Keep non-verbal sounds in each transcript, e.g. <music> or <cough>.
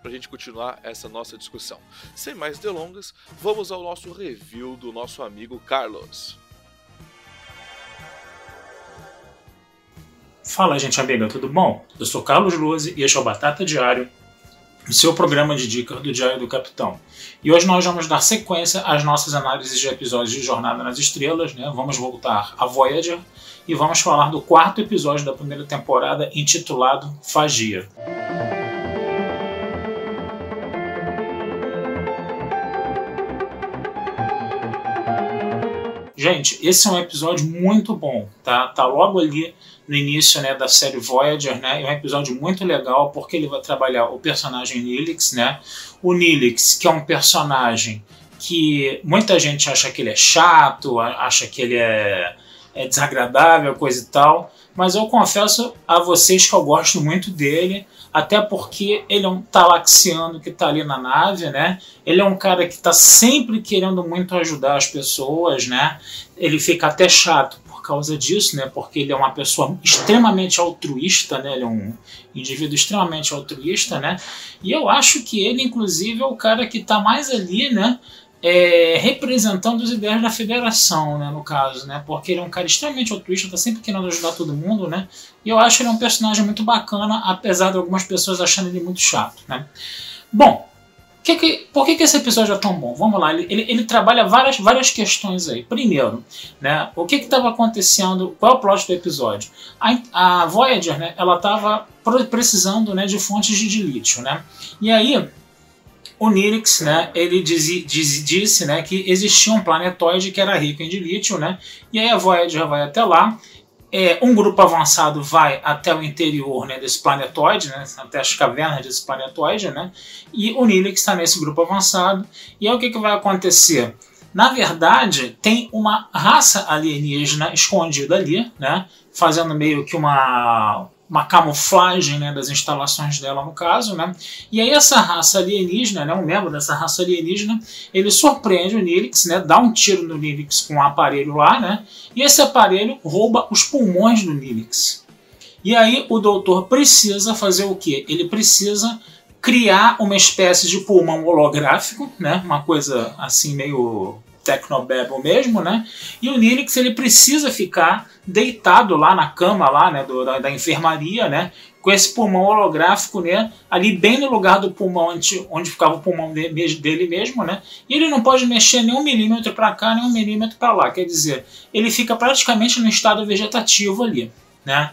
para a gente continuar essa nossa discussão. Sem mais delongas, vamos ao nosso review do nosso amigo Carlos. Fala, gente amiga, tudo bom? Eu sou Carlos Luzi e este é o Batata Diário, o seu programa de dicas do Diário do Capitão. E hoje nós vamos dar sequência às nossas análises de episódios de Jornada nas Estrelas, né? Vamos voltar a Voyager e vamos falar do quarto episódio da primeira temporada intitulado Fagia. Gente, esse é um episódio muito bom, tá? Tá logo ali no início né, da série Voyager, né? É um episódio muito legal porque ele vai trabalhar o personagem Nilix, né? O Nilix, que é um personagem que muita gente acha que ele é chato, acha que ele é é desagradável, coisa e tal. Mas eu confesso a vocês que eu gosto muito dele, até porque ele é um talaxiano que está ali na nave, né? Ele é um cara que está sempre querendo muito ajudar as pessoas, né? Ele fica até chato por causa disso, né? Porque ele é uma pessoa extremamente altruísta, né? Ele é um indivíduo extremamente altruísta, né? E eu acho que ele, inclusive, é o cara que está mais ali, né? É, representando as ideias da federação, né, no caso, né, porque ele é um cara extremamente altruísta, está sempre querendo ajudar todo mundo, né, e eu acho ele um personagem muito bacana, apesar de algumas pessoas acharem ele muito chato, né. Bom, que que, por que, que esse episódio é tão bom? Vamos lá, ele, ele, ele trabalha várias, várias questões aí. Primeiro, né, o que estava acontecendo, qual é o plot do episódio? A, a Voyager, né, ela estava precisando né, de fontes de lítio, né, e aí o Nilix, né, ele diz, diz, disse né, que existia um planetóide que era rico em lítio, né, e aí a Voyager vai até lá, é, um grupo avançado vai até o interior né, desse planetóide, né, até as cavernas desse planetóide, né, e o Nilix está nesse grupo avançado, e aí o que, que vai acontecer? Na verdade, tem uma raça alienígena escondida ali, né, fazendo meio que uma uma camuflagem né, das instalações dela no caso, né? E aí essa raça alienígena, né, um membro dessa raça alienígena, ele surpreende o Nilix, né, dá um tiro no Nilix com um aparelho lá, né? E esse aparelho rouba os pulmões do Nilix. E aí o doutor precisa fazer o quê? Ele precisa criar uma espécie de pulmão holográfico, né? Uma coisa assim meio Tecnobabble mesmo, né? E o Nilix ele precisa ficar deitado lá na cama lá, né, do, da, da, enfermaria, né? Com esse pulmão holográfico, né? Ali bem no lugar do pulmão onde, onde ficava o pulmão de, dele mesmo, né? E ele não pode mexer nem um milímetro para cá, nem um milímetro para lá. Quer dizer, ele fica praticamente no estado vegetativo ali, né?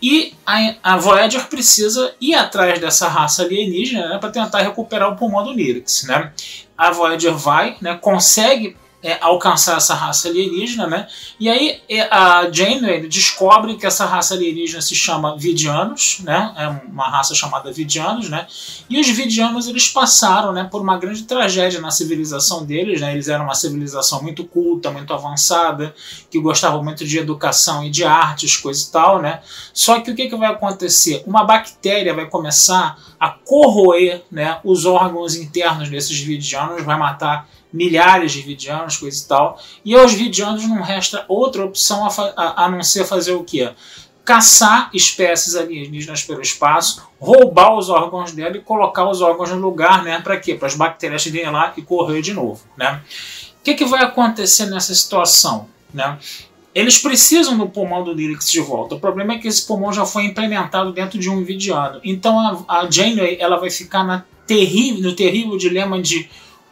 E a, a Voyager precisa ir atrás dessa raça alienígena né, para tentar recuperar o pulmão do Nirix. Né? A Voyager vai, né, consegue é, alcançar essa raça alienígena, né? E aí é, a Janeway descobre que essa raça alienígena se chama Vidianos, né? É uma raça chamada Vidianos, né? E os Vidianos eles passaram, né, por uma grande tragédia na civilização deles, né? Eles eram uma civilização muito culta, muito avançada, que gostava muito de educação e de artes, coisa e tal, né? Só que o que, que vai acontecer? Uma bactéria vai começar a corroer, né, os órgãos internos desses Vidianos, vai matar milhares de vidianos, coisa e tal. E aos vidianos não resta outra opção a, a, a não ser fazer o quê? Caçar espécies alienígenas pelo espaço, roubar os órgãos dela e colocar os órgãos no lugar, né? Para quê? Para as bactérias irem lá e correr de novo, né? O que, que vai acontecer nessa situação, né? Eles precisam do pulmão do Lyrix de volta. O problema é que esse pulmão já foi implementado dentro de um vidiano. Então a, a Janeway ela vai ficar na terrível, no terrível dilema de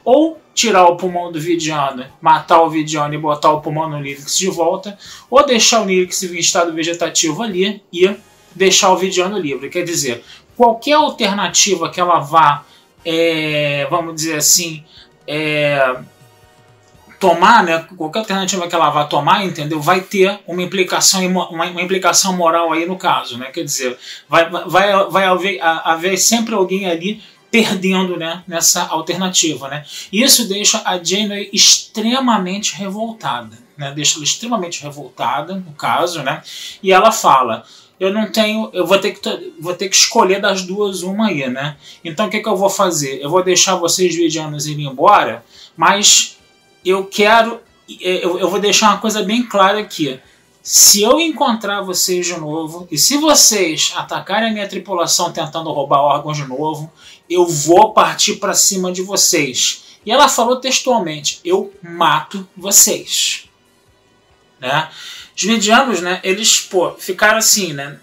ou tirar o pulmão do Vidiano, matar o Vidiano e botar o pulmão no Nilix de volta, ou deixar o Nilix em estado vegetativo ali e deixar o Vidiano livre. Quer dizer, qualquer alternativa que ela vá, é, vamos dizer assim, é, tomar, né, qualquer alternativa que ela vá tomar, entendeu, vai ter uma implicação, uma, uma implicação moral aí no caso, né, quer dizer, vai, vai, vai haver, haver sempre alguém ali perdendo né, nessa alternativa. Né? Isso deixa a Janeway extremamente revoltada. Né? Deixa ela extremamente revoltada, no caso, né? e ela fala: eu não tenho, eu vou ter que vou ter que escolher das duas uma aí, né? Então o que, que eu vou fazer? Eu vou deixar vocês vidianos irem embora, mas eu quero, eu, eu vou deixar uma coisa bem clara aqui. Se eu encontrar vocês de novo e se vocês atacarem a minha tripulação tentando roubar órgãos de novo, eu vou partir para cima de vocês. E ela falou textualmente: eu mato vocês. Né? Os medianos, né, eles pô, ficaram assim, né?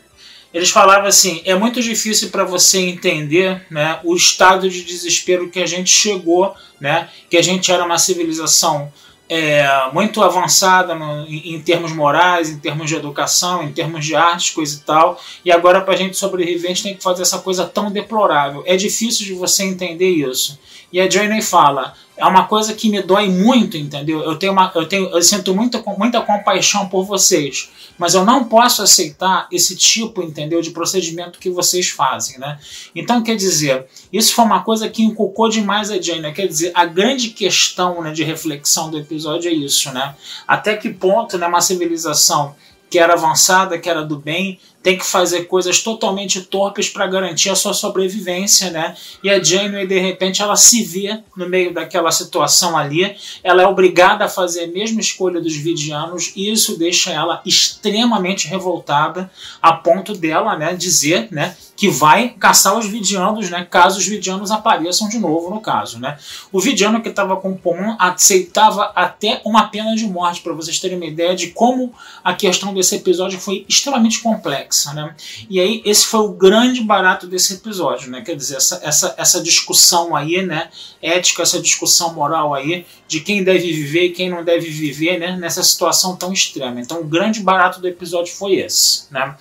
Eles falavam assim: é muito difícil para você entender né, o estado de desespero que a gente chegou, né, que a gente era uma civilização é, muito avançada no, em, em, termos morais, em termos de educação, em termos de artes, coisa e tal, e agora para a gente sobreviver a gente tem que fazer essa coisa tão deplorável. É difícil de você entender isso. E a Jane fala: é uma coisa que me dói muito, entendeu? Eu tenho uma, eu tenho, eu sinto muita, muita compaixão por vocês, mas eu não posso aceitar esse tipo, entendeu, de procedimento que vocês fazem, né? Então, quer dizer, isso foi uma coisa que inculcou demais a Jane, né? quer dizer, a grande questão, né, de reflexão do episódio é isso, né? Até que ponto, né, uma civilização que era avançada, que era do bem, tem que fazer coisas totalmente torpes para garantir a sua sobrevivência, né? E a Janeway, de repente, ela se vê no meio daquela situação ali, ela é obrigada a fazer a mesma escolha dos vidianos e isso deixa ela extremamente revoltada a ponto dela, né, dizer, né, que vai caçar os vidianos, né, caso os vidianos apareçam de novo no caso, né? O vidiano que estava com o Pomon aceitava até uma pena de morte, para vocês terem uma ideia de como a questão desse episódio foi extremamente complexa né? E aí esse foi o grande barato desse episódio, né? Quer dizer, essa, essa, essa discussão aí, né? Ética, essa discussão moral aí de quem deve viver e quem não deve viver, né? Nessa situação tão extrema. Então o grande barato do episódio foi esse, né?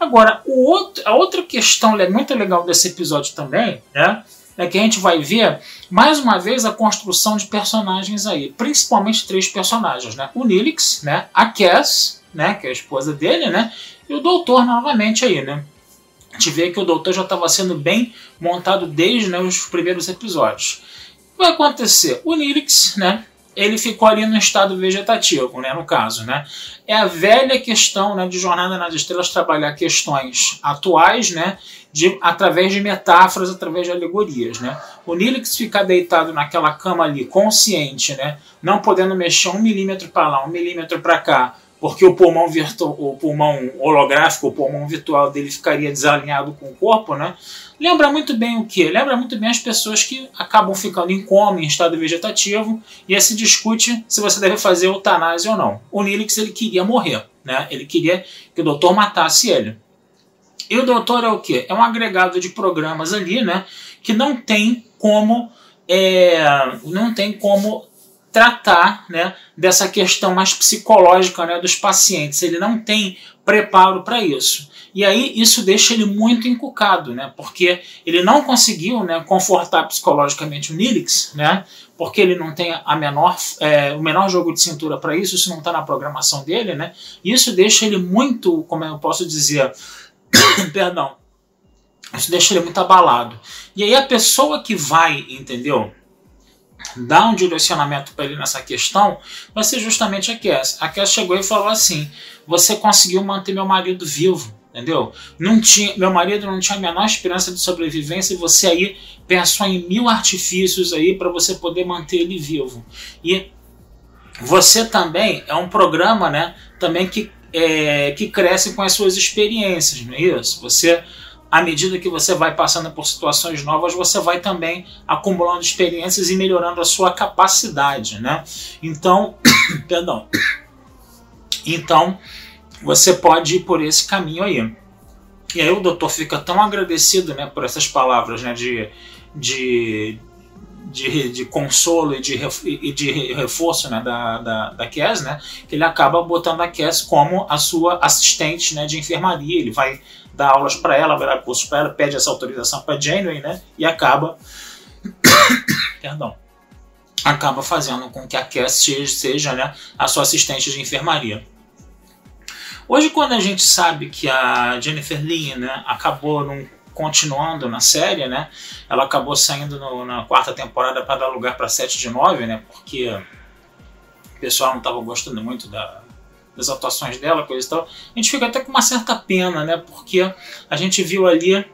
Agora, o outro, a outra questão muito legal desse episódio também, né? É que a gente vai ver mais uma vez a construção de personagens aí, principalmente três personagens, né? O Nilix, né? A Cass, né? Que é a esposa dele, né? E o doutor novamente aí, né? A gente vê que o doutor já estava sendo bem montado desde né, os primeiros episódios. O que vai acontecer? O Nilix, né? Ele ficou ali no estado vegetativo, né, no caso, né? É a velha questão, né, de Jornada nas Estrelas trabalhar questões atuais, né, de, através de metáforas, através de alegorias, né? O Nilix fica deitado naquela cama ali, consciente, né, não podendo mexer um milímetro para lá, um milímetro para cá, porque o pulmão, virtual, o pulmão holográfico, o pulmão virtual dele ficaria desalinhado com o corpo, né? Lembra muito bem o que? Lembra muito bem as pessoas que acabam ficando em coma, em estado vegetativo, e aí se discute se você deve fazer eutanásia ou não. O Nilix ele queria morrer, né? Ele queria que o doutor matasse ele. E o doutor é o que? É um agregado de programas ali, né? Que não tem como é, não tem como tratar né, dessa questão mais psicológica né, dos pacientes. Ele não tem preparo para isso. E aí isso deixa ele muito encucado, né, porque ele não conseguiu né, confortar psicologicamente o Nilix, né, porque ele não tem a menor, é, o menor jogo de cintura para isso, isso não está na programação dele. Né, e isso deixa ele muito, como eu posso dizer, <coughs> perdão, isso deixa ele muito abalado. E aí a pessoa que vai, entendeu? Dar um direcionamento para ele nessa questão vai ser justamente a Cass. A Cass chegou e falou assim: Você conseguiu manter meu marido vivo, entendeu? Não tinha, meu marido não tinha a menor esperança de sobrevivência e você aí pensou em mil artifícios aí para você poder manter ele vivo. E você também é um programa, né? Também que, é, que cresce com as suas experiências, não é isso? Você à medida que você vai passando por situações novas, você vai também acumulando experiências e melhorando a sua capacidade, né? Então, <coughs> perdão. Então, você pode ir por esse caminho aí. E aí o doutor fica tão agradecido, né, por essas palavras, né, de, de de, de consolo e de, e de reforço né, da, da, da Cass, né, que ele acaba botando a Cass como a sua assistente né, de enfermaria. Ele vai dar aulas para ela, vai dar cursos para ela, pede essa autorização para Janeway né, e acaba. <coughs> Perdão. Acaba fazendo com que a Cass seja né, a sua assistente de enfermaria. Hoje, quando a gente sabe que a Jennifer Lee né, acabou num continuando na série, né? Ela acabou saindo no, na quarta temporada para dar lugar para 7 de 9, né? Porque o pessoal não estava gostando muito da, das atuações dela, coisa e tal. A gente fica até com uma certa pena, né? Porque a gente viu ali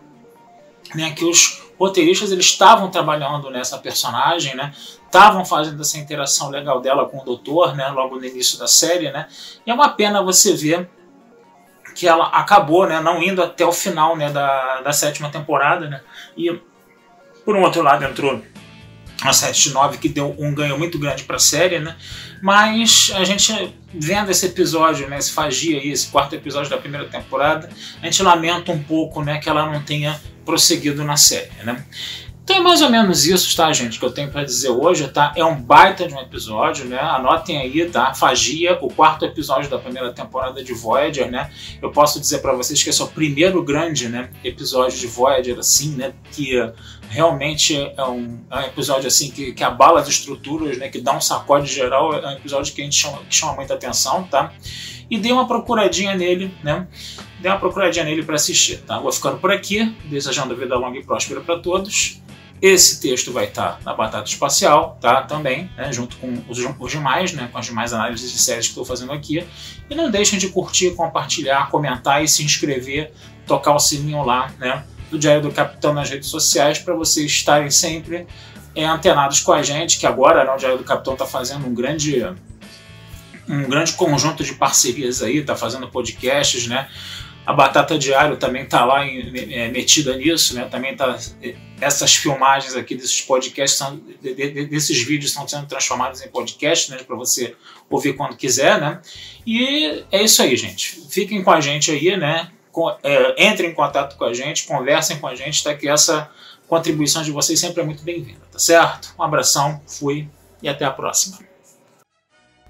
né, que os roteiristas eles estavam trabalhando nessa personagem, né? Estavam fazendo essa interação legal dela com o doutor, né? Logo no início da série, né? E é uma pena você ver que ela acabou né, não indo até o final né, da, da sétima temporada. Né, e, por um outro lado, entrou a 7 de 9, que deu um ganho muito grande para a série. Né, mas a gente, vendo esse episódio, né, esse Fagia, aí, esse quarto episódio da primeira temporada, a gente lamenta um pouco né, que ela não tenha prosseguido na série. Né. Então é mais ou menos isso, tá, gente, que eu tenho para dizer hoje, tá? É um baita de um episódio, né? Anotem aí, tá? Fagia, o quarto episódio da primeira temporada de Voyager, né? Eu posso dizer para vocês que esse é o primeiro grande, né, episódio de Voyager, assim, né? Que realmente é um, é um episódio, assim, que, que abala as estruturas, né? Que dá um sacode geral, é um episódio que a gente chama, que chama muita atenção, tá? E dê uma procuradinha nele, né? Dê uma procuradinha nele para assistir, tá? Vou ficando por aqui, desejando vida longa e próspera para todos. Esse texto vai estar na Batata Espacial, tá? Também, né? junto com os, os, demais, né? Com as demais análises de séries que estou fazendo aqui. E não deixem de curtir, compartilhar, comentar e se inscrever, tocar o sininho lá, né? Do Diário do Capitão nas redes sociais para vocês estarem sempre é, antenados com a gente, que agora né, o Diário do Capitão está fazendo um grande um grande conjunto de parcerias aí, está fazendo podcasts, né? A Batata Diário também está lá em, é, metida nisso, né? Também tá essas filmagens aqui desses podcasts são, de, de, desses vídeos estão sendo transformados em podcast, né? Para você ouvir quando quiser, né? E é isso aí, gente. Fiquem com a gente aí, né? Com, é, entrem em contato com a gente, conversem com a gente, tá? Que essa contribuição de vocês sempre é muito bem-vinda, tá certo? Um abração, fui e até a próxima.